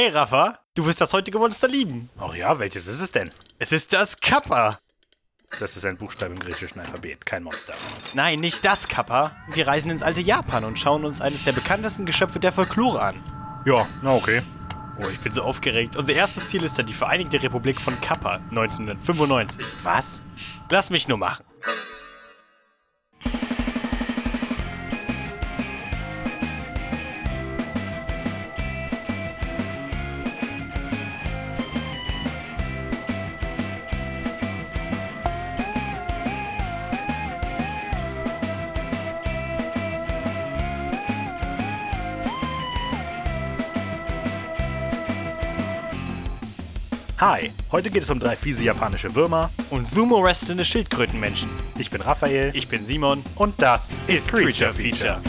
Hey Rafa, du wirst das heutige Monster lieben. Ach ja, welches ist es denn? Es ist das Kappa. Das ist ein Buchstabe im griechischen Alphabet, kein Monster. Nein, nicht das Kappa. Wir reisen ins alte Japan und schauen uns eines der bekanntesten Geschöpfe der Folklore an. Ja, na okay. Oh, ich bin so aufgeregt. Unser erstes Ziel ist dann die Vereinigte Republik von Kappa 1995. Was? Lass mich nur machen. Hi, heute geht es um drei fiese japanische Würmer. Und Sumo-wrestlende Schildkrötenmenschen. Ich bin Raphael Ich bin Simon. und das Ist Creature Feature.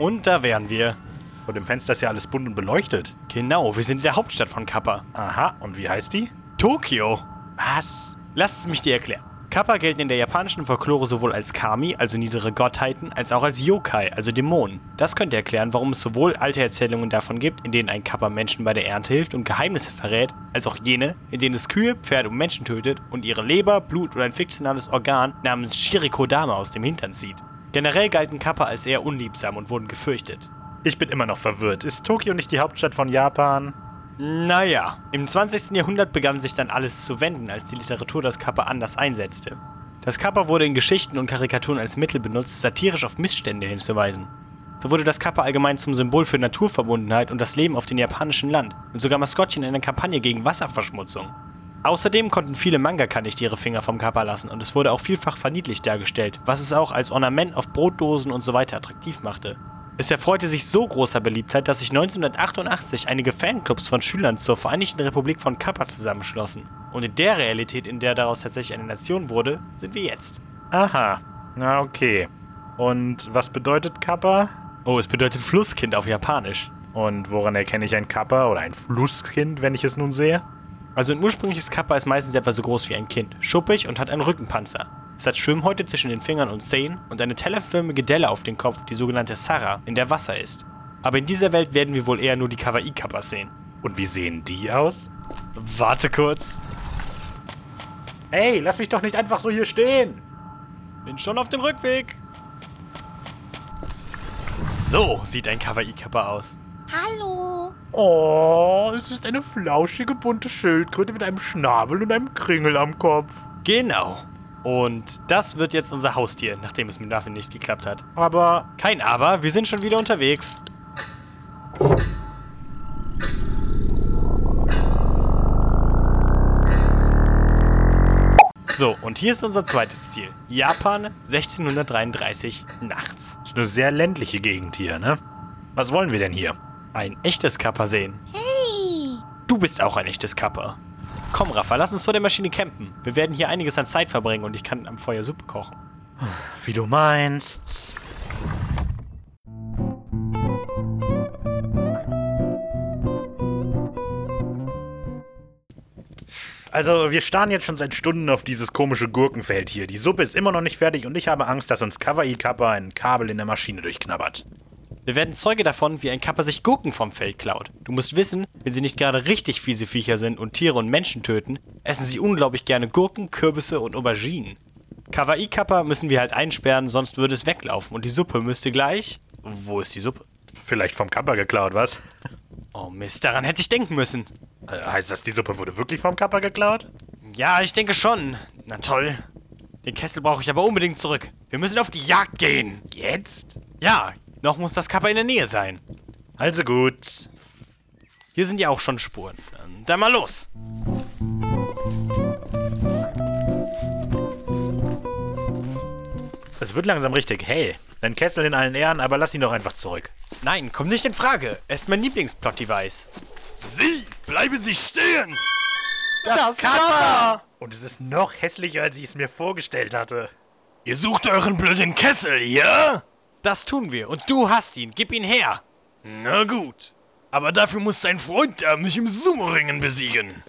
Und da wären wir. Vor dem Fenster ist ja alles bunt und beleuchtet. Genau, wir sind in der Hauptstadt von Kappa. Aha, und wie heißt die? Tokio. Was? Lass es mich dir erklären. Kappa gelten in der japanischen Folklore sowohl als Kami, also niedere Gottheiten, als auch als Yokai, also Dämonen. Das könnte erklären, warum es sowohl alte Erzählungen davon gibt, in denen ein Kappa Menschen bei der Ernte hilft und Geheimnisse verrät, als auch jene, in denen es Kühe, Pferde und Menschen tötet und ihre Leber, Blut oder ein fiktionales Organ namens Shirikodama aus dem Hintern zieht. Generell galten Kappa als eher unliebsam und wurden gefürchtet. Ich bin immer noch verwirrt. Ist Tokio nicht die Hauptstadt von Japan? Naja, im 20. Jahrhundert begann sich dann alles zu wenden, als die Literatur das Kappa anders einsetzte. Das Kappa wurde in Geschichten und Karikaturen als Mittel benutzt, satirisch auf Missstände hinzuweisen. So wurde das Kappa allgemein zum Symbol für Naturverbundenheit und das Leben auf dem japanischen Land und sogar Maskottchen in einer Kampagne gegen Wasserverschmutzung. Außerdem konnten viele Mangaka nicht ihre Finger vom Kappa lassen und es wurde auch vielfach verniedlicht dargestellt, was es auch als Ornament auf Brotdosen und so weiter attraktiv machte. Es erfreute sich so großer Beliebtheit, dass sich 1988 einige Fanclubs von Schülern zur Vereinigten Republik von Kappa zusammenschlossen. Und in der Realität, in der daraus tatsächlich eine Nation wurde, sind wir jetzt. Aha, na okay. Und was bedeutet Kappa? Oh, es bedeutet Flusskind auf Japanisch. Und woran erkenne ich ein Kappa oder ein Flusskind, wenn ich es nun sehe? Also ein ursprüngliches Kappa ist meistens etwa so groß wie ein Kind, schuppig und hat einen Rückenpanzer. Es hat Schwimmhäute zwischen den Fingern und Zehen und eine tellerförmige Delle auf dem Kopf, die sogenannte Sara, in der Wasser ist. Aber in dieser Welt werden wir wohl eher nur die Kawaii-Kappas sehen. Und wie sehen die aus? Warte kurz. Hey, lass mich doch nicht einfach so hier stehen! Bin schon auf dem Rückweg. So sieht ein Kawaii-Kappa aus. Hallo. Oh, es ist eine flauschige bunte Schildkröte mit einem Schnabel und einem Kringel am Kopf. Genau. Und das wird jetzt unser Haustier, nachdem es mit Muffin nicht geklappt hat. Aber Kein Aber, wir sind schon wieder unterwegs. So, und hier ist unser zweites Ziel. Japan 1633 nachts. ist eine sehr ländliche Gegend hier, ne? Was wollen wir denn hier? Ein echtes Kappa sehen. Hey. Du bist auch ein echtes Kappa. Komm, Rafa, lass uns vor der Maschine campen. Wir werden hier einiges an Zeit verbringen und ich kann am Feuer Suppe kochen. Wie du meinst. Also, wir starren jetzt schon seit Stunden auf dieses komische Gurkenfeld hier. Die Suppe ist immer noch nicht fertig und ich habe Angst, dass uns Kawaii Kappa ein Kabel in der Maschine durchknabbert. Wir werden Zeuge davon, wie ein Kappa sich Gurken vom Feld klaut. Du musst wissen, wenn sie nicht gerade richtig fiese Viecher sind und Tiere und Menschen töten, essen sie unglaublich gerne Gurken, Kürbisse und Auberginen. Kawaii-Kappa müssen wir halt einsperren, sonst würde es weglaufen und die Suppe müsste gleich... Wo ist die Suppe? Vielleicht vom Kappa geklaut, was? Oh Mist, daran hätte ich denken müssen. Äh, heißt das, die Suppe wurde wirklich vom Kappa geklaut? Ja, ich denke schon. Na toll. Den Kessel brauche ich aber unbedingt zurück. Wir müssen auf die Jagd gehen. Jetzt? Ja, noch muss das Kappa in der Nähe sein. Also gut. Hier sind ja auch schon Spuren. Dann, dann mal los. Es wird langsam richtig hell. Dein Kessel in allen Ehren, aber lass ihn doch einfach zurück. Nein, kommt nicht in Frage. Er ist mein Lieblingsplot-Device. Sie, bleiben Sie stehen! Das, Kappa! Und es ist noch hässlicher, als ich es mir vorgestellt hatte. Ihr sucht euren blöden Kessel, ja? Das tun wir. Und du hast ihn. Gib ihn her. Na gut. Aber dafür muss dein Freund da mich im Sumo-Ringen besiegen.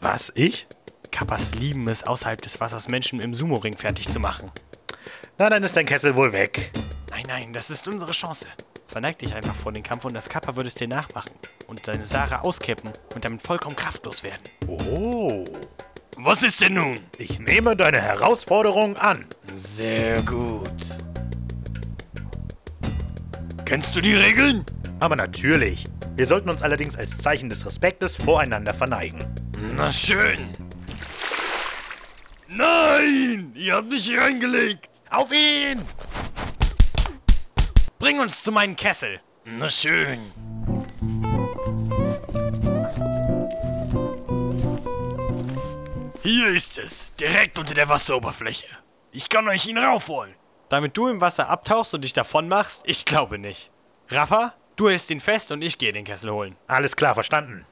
Was, ich? Kappas lieben es, außerhalb des Wassers Menschen im Sumo-Ring fertig zu machen. Na, dann ist dein Kessel wohl weg. Nein, nein, das ist unsere Chance. Verneig dich einfach vor den Kampf und das Kappa wird es dir nachmachen. Und deine Sarah auskippen und damit vollkommen kraftlos werden. Oh. Was ist denn nun? Ich nehme deine Herausforderung an. Sehr gut. Kennst du die Regeln? Aber natürlich. Wir sollten uns allerdings als Zeichen des Respektes voreinander verneigen. Na schön. Nein! Ihr habt mich hier reingelegt! Auf ihn! Bring uns zu meinem Kessel! Na schön. Hier ist es, direkt unter der Wasseroberfläche. Ich kann euch ihn raufholen. Damit du im Wasser abtauchst und dich davon machst? Ich glaube nicht. Rafa, du hältst ihn fest und ich gehe den Kessel holen. Alles klar, verstanden.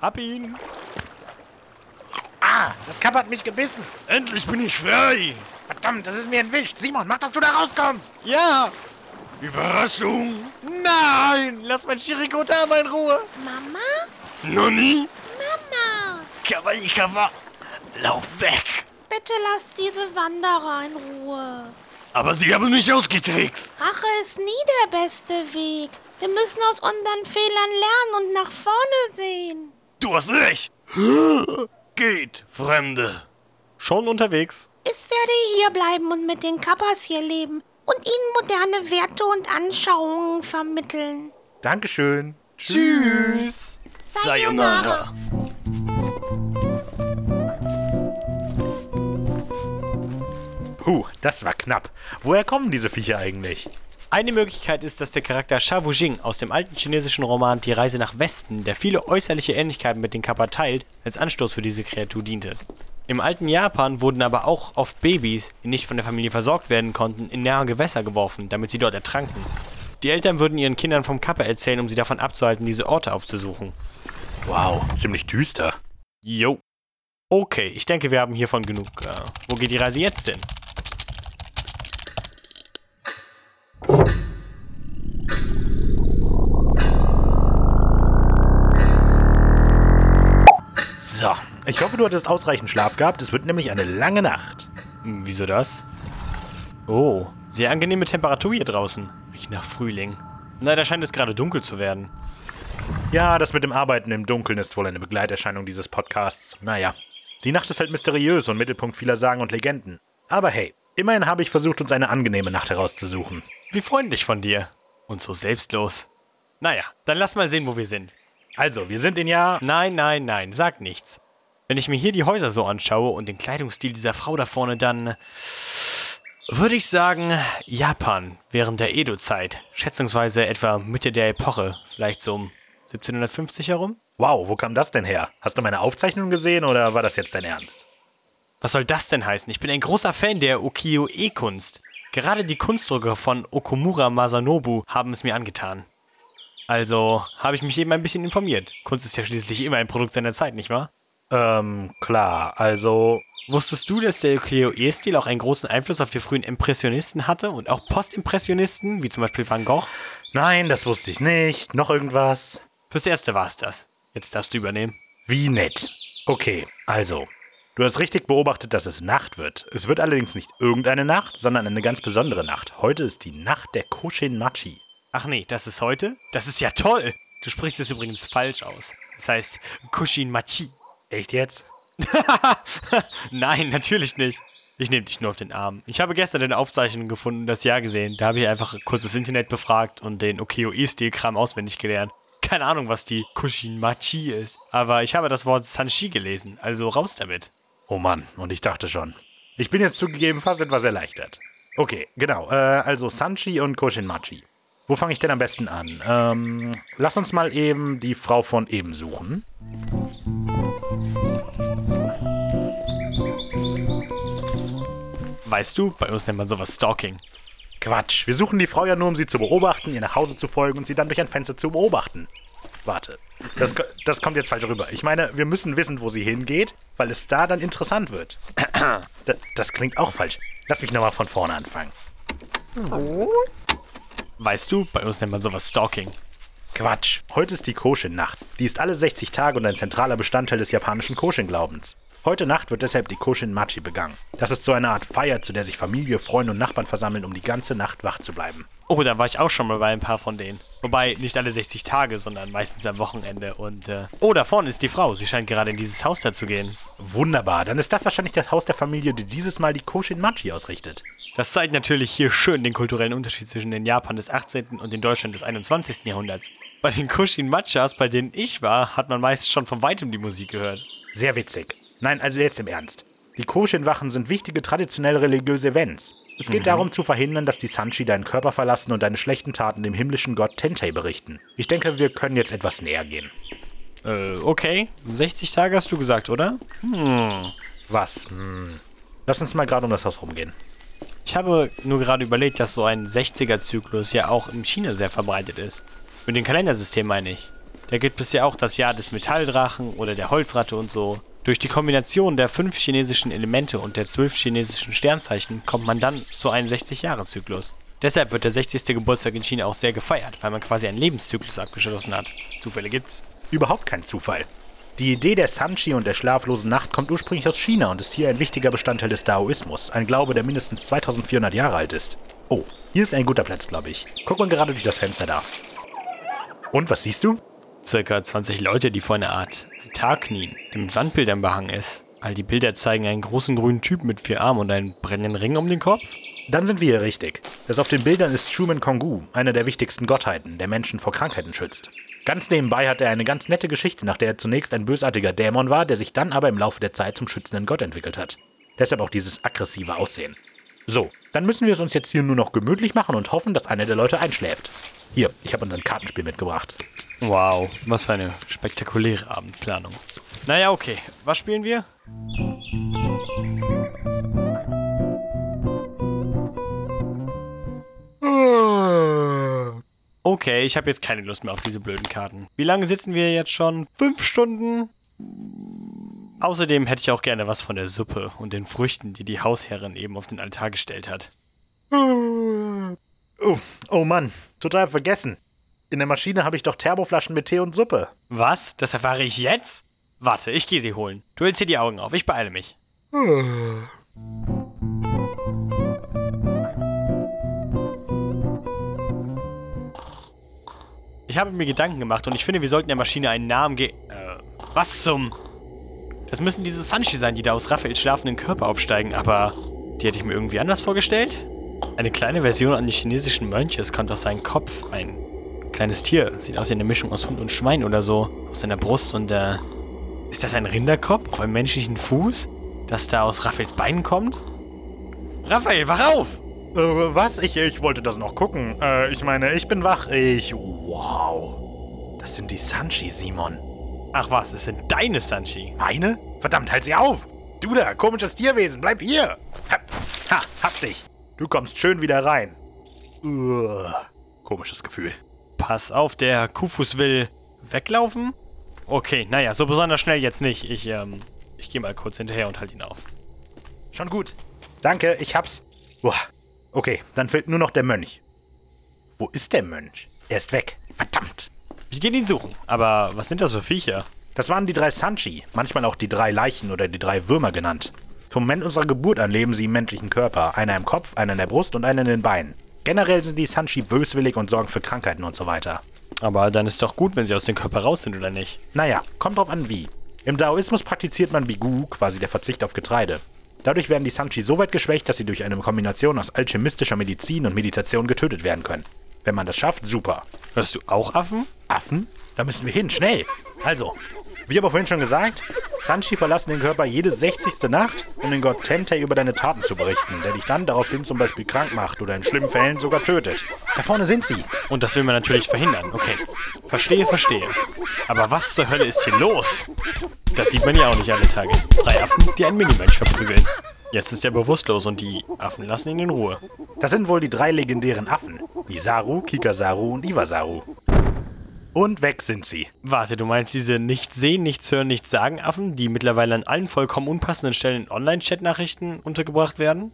Hab ihn. Ah, das Kapp hat mich gebissen. Endlich bin ich frei. Verdammt, das ist mir entwischt. Simon, mach, dass du da rauskommst. Ja. Überraschung. Nein, lass mein Shirikotama in Ruhe. Mama? Noni? Mama! Kawaii Kawa. Lauf weg. Bitte lass diese Wanderer in Ruhe. Aber sie haben mich ausgetrickst. Rache ist nie der beste Weg. Wir müssen aus unseren Fehlern lernen und nach vorne sehen. Du hast recht. Geht, Fremde. Schon unterwegs. Ich werde hier bleiben und mit den Kappas hier leben und ihnen moderne Werte und Anschauungen vermitteln. Dankeschön. Tschüss. Sayonara. Puh, das war knapp. Woher kommen diese Viecher eigentlich? Eine Möglichkeit ist, dass der Charakter Sha Wujing aus dem alten chinesischen Roman Die Reise nach Westen, der viele äußerliche Ähnlichkeiten mit den Kappa teilt, als Anstoß für diese Kreatur diente. Im alten Japan wurden aber auch oft Babys, die nicht von der Familie versorgt werden konnten, in nahe Gewässer geworfen, damit sie dort ertranken. Die Eltern würden ihren Kindern vom Kappa erzählen, um sie davon abzuhalten, diese Orte aufzusuchen. Wow, ziemlich düster. Jo. Okay, ich denke, wir haben hiervon genug. Äh, wo geht die Reise jetzt denn? So, ich hoffe, du hattest ausreichend Schlaf gehabt. Es wird nämlich eine lange Nacht. Hm, Wieso das? Oh, sehr angenehme Temperatur hier draußen. Riecht nach Frühling. Leider scheint es gerade dunkel zu werden. Ja, das mit dem Arbeiten im Dunkeln ist wohl eine Begleiterscheinung dieses Podcasts. Naja, die Nacht ist halt mysteriös und Mittelpunkt vieler Sagen und Legenden. Aber hey, immerhin habe ich versucht, uns eine angenehme Nacht herauszusuchen. Wie freundlich von dir. Und so selbstlos. Naja, dann lass mal sehen, wo wir sind. Also, wir sind in Jahr... Nein, nein, nein, sag nichts. Wenn ich mir hier die Häuser so anschaue und den Kleidungsstil dieser Frau da vorne, dann würde ich sagen Japan während der Edo-Zeit. Schätzungsweise etwa Mitte der Epoche, vielleicht so um 1750 herum. Wow, wo kam das denn her? Hast du meine Aufzeichnung gesehen oder war das jetzt dein Ernst? Was soll das denn heißen? Ich bin ein großer Fan der Ukiyo-e-Kunst. Gerade die Kunstdrucker von Okumura Masanobu haben es mir angetan. Also habe ich mich eben ein bisschen informiert. Kunst ist ja schließlich immer ein Produkt seiner Zeit, nicht wahr? Ähm, klar, also... Wusstest du, dass der Ukiyo-e-Stil auch einen großen Einfluss auf die frühen Impressionisten hatte und auch Postimpressionisten, wie zum Beispiel Van Gogh? Nein, das wusste ich nicht. Noch irgendwas? Fürs Erste war es das. Jetzt darfst du übernehmen. Wie nett. Okay, also. Du hast richtig beobachtet, dass es Nacht wird. Es wird allerdings nicht irgendeine Nacht, sondern eine ganz besondere Nacht. Heute ist die Nacht der Koshin-Machi. Ach nee, das ist heute? Das ist ja toll! Du sprichst es übrigens falsch aus. Das heißt Kushin Machi. Echt jetzt? Nein, natürlich nicht. Ich nehme dich nur auf den Arm. Ich habe gestern eine Aufzeichnung gefunden, das Jahr gesehen. Da habe ich einfach kurz das Internet befragt und den Ukiyo-e-Stil-Kram auswendig gelernt. Keine Ahnung, was die Kushin-Machi ist. Aber ich habe das Wort Sanshi gelesen, also raus damit. Oh Mann, und ich dachte schon. Ich bin jetzt zugegeben fast etwas erleichtert. Okay, genau. Äh, also Sanchi und Koshin-Machi. Wo fange ich denn am besten an? Ähm, lass uns mal eben die Frau von eben suchen. Weißt du, bei uns nennt man sowas Stalking. Quatsch, wir suchen die Frau ja nur, um sie zu beobachten, ihr nach Hause zu folgen und sie dann durch ein Fenster zu beobachten. Warte, das, das kommt jetzt falsch rüber. Ich meine, wir müssen wissen, wo sie hingeht, weil es da dann interessant wird. Das, das klingt auch falsch. Lass mich nochmal von vorne anfangen. Weißt du, bei uns nennt man sowas Stalking. Quatsch. Heute ist die Koshin-Nacht. Die ist alle 60 Tage und ein zentraler Bestandteil des japanischen Koshin-Glaubens. Heute Nacht wird deshalb die Koshin-Machi begangen. Das ist so eine Art Feier, zu der sich Familie, Freunde und Nachbarn versammeln, um die ganze Nacht wach zu bleiben. Oh, da war ich auch schon mal bei ein paar von denen. Wobei nicht alle 60 Tage, sondern meistens am Wochenende. Und, äh, oh, da vorne ist die Frau. Sie scheint gerade in dieses Haus da zu gehen. Wunderbar, dann ist das wahrscheinlich das Haus der Familie, die dieses Mal die Koshin-Machi ausrichtet. Das zeigt natürlich hier schön den kulturellen Unterschied zwischen den Japan des 18. und den Deutschland des 21. Jahrhunderts. Bei den Kushin Machas, bei denen ich war, hat man meist schon von weitem die Musik gehört. Sehr witzig. Nein, also jetzt im Ernst. Die Koshin-Wachen sind wichtige traditionell religiöse Events. Es geht darum zu verhindern, dass die Sanchi deinen Körper verlassen und deine schlechten Taten dem himmlischen Gott Tentei berichten. Ich denke, wir können jetzt etwas näher gehen. Äh, okay. 60 Tage hast du gesagt, oder? Was? Hm. Lass uns mal gerade um das Haus rumgehen. Ich habe nur gerade überlegt, dass so ein 60er-Zyklus ja auch in China sehr verbreitet ist. Mit dem Kalendersystem meine ich. Da gibt es ja auch das Jahr des Metalldrachen oder der Holzratte und so. Durch die Kombination der fünf chinesischen Elemente und der zwölf chinesischen Sternzeichen kommt man dann zu einem 60-Jahre-Zyklus. Deshalb wird der 60. Geburtstag in China auch sehr gefeiert, weil man quasi einen Lebenszyklus abgeschlossen hat. Zufälle gibt's. Überhaupt kein Zufall. Die Idee der Sanchi und der schlaflosen Nacht kommt ursprünglich aus China und ist hier ein wichtiger Bestandteil des Daoismus, ein Glaube, der mindestens 2400 Jahre alt ist. Oh, hier ist ein guter Platz, glaube ich. Guck mal gerade durch das Fenster da. Und, was siehst du? Circa 20 Leute, die vor einer Art Altar knien, der mit Wandbildern behangen ist. All die Bilder zeigen einen großen grünen Typ mit vier Armen und einen brennenden Ring um den Kopf. Dann sind wir hier richtig. Das auf den Bildern ist Truman Kongu, einer der wichtigsten Gottheiten, der Menschen vor Krankheiten schützt. Ganz nebenbei hat er eine ganz nette Geschichte, nach der er zunächst ein bösartiger Dämon war, der sich dann aber im Laufe der Zeit zum schützenden Gott entwickelt hat. Deshalb auch dieses aggressive Aussehen. So, dann müssen wir es uns jetzt hier nur noch gemütlich machen und hoffen, dass einer der Leute einschläft. Hier, ich habe unseren Kartenspiel mitgebracht. Wow, was für eine spektakuläre Abendplanung. Naja, okay. Was spielen wir? Okay, ich habe jetzt keine Lust mehr auf diese blöden Karten. Wie lange sitzen wir jetzt schon? Fünf Stunden? Außerdem hätte ich auch gerne was von der Suppe und den Früchten, die die Hausherrin eben auf den Altar gestellt hat. Oh, oh Mann, total vergessen. In der Maschine habe ich doch Thermoflaschen mit Tee und Suppe. Was? Das erfahre ich jetzt? Warte, ich gehe sie holen. Du hältst hier die Augen auf, ich beeile mich. Ich habe mir Gedanken gemacht und ich finde, wir sollten der Maschine einen Namen ge... Äh, was zum... Das müssen diese Sanchi sein, die da aus Raphaels schlafenden Körper aufsteigen, aber die hätte ich mir irgendwie anders vorgestellt? Eine kleine Version die chinesischen Mönche, es kommt aus seinem Kopf, ein kleines Tier, sieht aus wie eine Mischung aus Hund und Schwein oder so, aus seiner Brust und äh... Ist das ein Rinderkopf auf einem menschlichen Fuß, das da aus Raphaels Beinen kommt? Raphael, wach auf! Äh, was? Ich, ich wollte das noch gucken. Äh, ich meine, ich bin wach. Ich. Wow. Das sind die Sanchi, Simon. Ach was, es sind deine Sanchi. Meine? Verdammt, halt sie auf! Du da, komisches Tierwesen, bleib hier! Ha, ha hab dich! Du kommst schön wieder rein. Uah, komisches Gefühl. Pass auf, der Kufus will weglaufen? Okay, naja, so besonders schnell jetzt nicht. Ich, ähm, ich gehe mal kurz hinterher und halt ihn auf. Schon gut. Danke, ich hab's. Uah. Okay, dann fehlt nur noch der Mönch. Wo ist der Mönch? Er ist weg. Verdammt. Wir gehen ihn suchen. Aber was sind das für Viecher? Das waren die drei Sanchi, manchmal auch die drei Leichen oder die drei Würmer genannt. Vom Moment unserer Geburt an leben sie im menschlichen Körper, einer im Kopf, einer in der Brust und einer in den Beinen. Generell sind die Sanchi böswillig und sorgen für Krankheiten und so weiter. Aber dann ist doch gut, wenn sie aus dem Körper raus sind, oder nicht? Naja, kommt drauf an wie. Im Daoismus praktiziert man Bigu, quasi der Verzicht auf Getreide. Dadurch werden die Sanchi so weit geschwächt, dass sie durch eine Kombination aus alchemistischer Medizin und Meditation getötet werden können. Wenn man das schafft, super. Hörst du auch Affen? Affen? Da müssen wir hin, schnell. Also, wie aber vorhin schon gesagt, Sanchi verlassen den Körper jede 60. Nacht, um den Gott Tentei über deine Taten zu berichten, der dich dann daraufhin zum Beispiel krank macht oder in schlimmen Fällen sogar tötet. Da vorne sind sie. Und das will man natürlich verhindern. Okay. Verstehe, verstehe. Aber was zur Hölle ist hier los? Das sieht man ja auch nicht alle Tage. Drei Affen, die einen Minimönch verprügeln. Jetzt ist er bewusstlos und die Affen lassen ihn in Ruhe. Das sind wohl die drei legendären Affen. Misaru, Kikasaru und Iwasaru. Und weg sind sie. Warte, du meinst diese nicht sehen, nichts hören, nichts sagen Affen, die mittlerweile an allen vollkommen unpassenden Stellen in Online-Chat-Nachrichten untergebracht werden?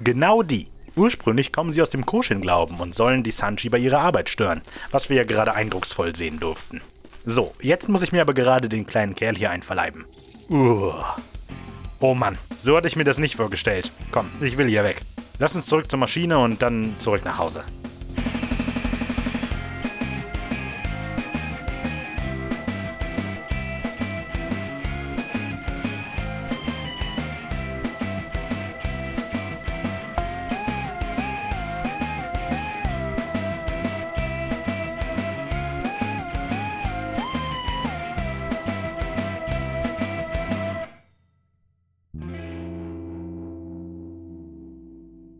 Genau die. Ursprünglich kommen sie aus dem Koshin-Glauben und sollen die Sanchi bei ihrer Arbeit stören, was wir ja gerade eindrucksvoll sehen durften. So, jetzt muss ich mir aber gerade den kleinen Kerl hier einverleiben. Uah. Oh Mann, so hatte ich mir das nicht vorgestellt. Komm, ich will hier weg. Lass uns zurück zur Maschine und dann zurück nach Hause.